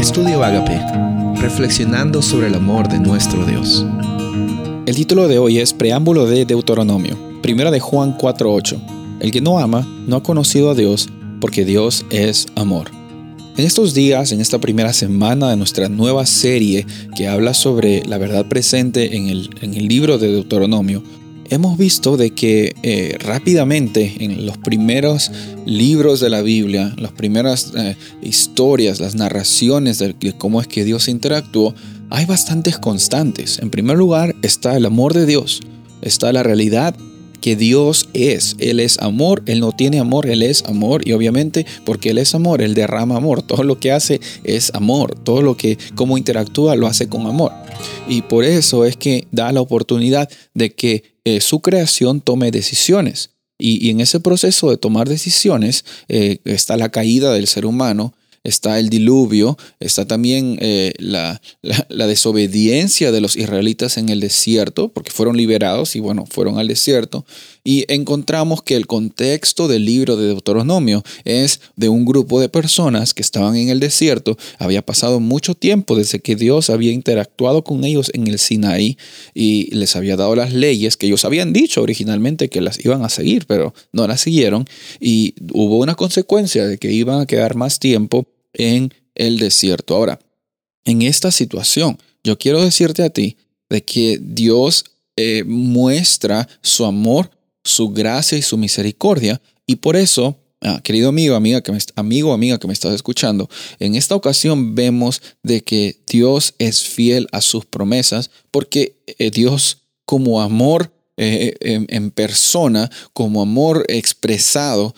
Estudio Agape, reflexionando sobre el amor de nuestro Dios. El título de hoy es Preámbulo de Deuteronomio, primera de Juan 4:8. El que no ama no ha conocido a Dios, porque Dios es amor. En estos días, en esta primera semana de nuestra nueva serie que habla sobre la verdad presente en el, en el libro de Deuteronomio, hemos visto de que eh, rápidamente en los primeros libros de la Biblia, las primeras eh, historias, las narraciones de, cómo es que Dios interactuó, hay bastantes constantes. En primer lugar está el amor de Dios, está la realidad que Dios es. Él es amor, Él no tiene amor, Él es amor. Y obviamente porque Él es amor, Él derrama amor. Todo lo que hace es amor. Todo lo que, como interactúa, lo hace con amor. Y por eso es que da la oportunidad de que eh, su creación tome decisiones. Y, en ese proceso de tomar decisiones eh, está la caída del ser humano, está el diluvio, está también eh, la, desobediencia de los israelitas en el desierto, porque fueron liberados y bueno, fueron al desierto. Y encontramos que el contexto del libro de Deuteronomio es de un grupo de personas que estaban en el desierto. Había pasado mucho tiempo desde que Dios había interactuado con ellos en el Sinaí y les había dado las leyes que ellos habían dicho originalmente que las iban a seguir, pero no las siguieron. Y hubo una consecuencia de que iban a quedar más tiempo en el desierto. Ahora, en esta situación, yo quiero decirte a ti de que Dios eh, muestra su amor, su gracia y su misericordia. Y por eso, ah, querido amigo, amiga que me, amigo, amiga que me estás escuchando, en esta ocasión vemos de que Dios es fiel a sus promesas, porque eh, Dios como amor eh, en persona, como amor expresado,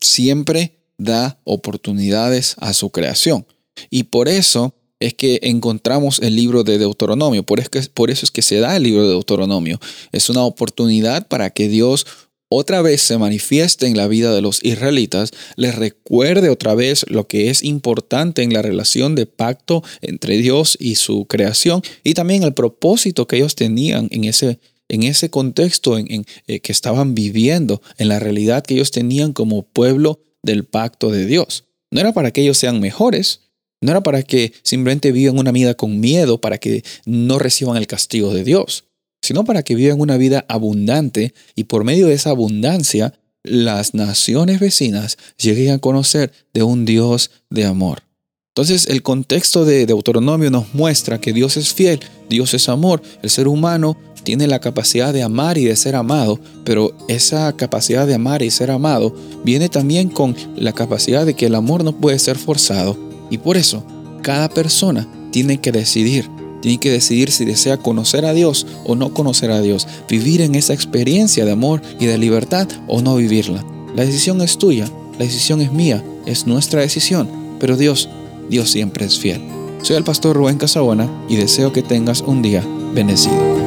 siempre da oportunidades a su creación. Y por eso es que encontramos el libro de Deuteronomio, por, por eso es que se da el libro de Deuteronomio. Es una oportunidad para que Dios otra vez se manifieste en la vida de los israelitas, les recuerde otra vez lo que es importante en la relación de pacto entre Dios y su creación y también el propósito que ellos tenían en ese, en ese contexto en, eh, que estaban viviendo, en la realidad que ellos tenían como pueblo del pacto de Dios. No era para que ellos sean mejores, no era para que simplemente vivan una vida con miedo, para que no reciban el castigo de Dios, sino para que vivan una vida abundante y por medio de esa abundancia las naciones vecinas lleguen a conocer de un Dios de amor. Entonces el contexto de Deuteronomio nos muestra que Dios es fiel, Dios es amor, el ser humano tiene la capacidad de amar y de ser amado, pero esa capacidad de amar y ser amado viene también con la capacidad de que el amor no puede ser forzado. Y por eso, cada persona tiene que decidir, tiene que decidir si desea conocer a Dios o no conocer a Dios, vivir en esa experiencia de amor y de libertad o no vivirla. La decisión es tuya, la decisión es mía, es nuestra decisión, pero Dios, Dios siempre es fiel. Soy el pastor Rubén Casabona y deseo que tengas un día bendecido.